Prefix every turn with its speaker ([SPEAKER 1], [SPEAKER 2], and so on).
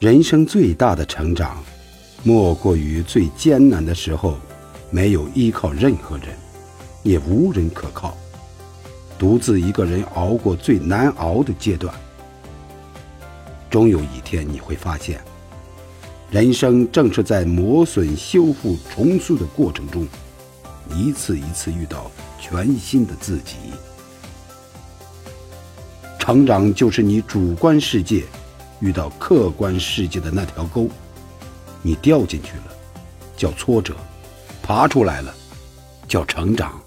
[SPEAKER 1] 人生最大的成长，莫过于最艰难的时候，没有依靠任何人，也无人可靠，独自一个人熬过最难熬的阶段。终有一天，你会发现，人生正是在磨损、修复、重塑的过程中，一次一次遇到全新的自己。成长就是你主观世界。遇到客观世界的那条沟，你掉进去了，叫挫折；爬出来了，叫成长。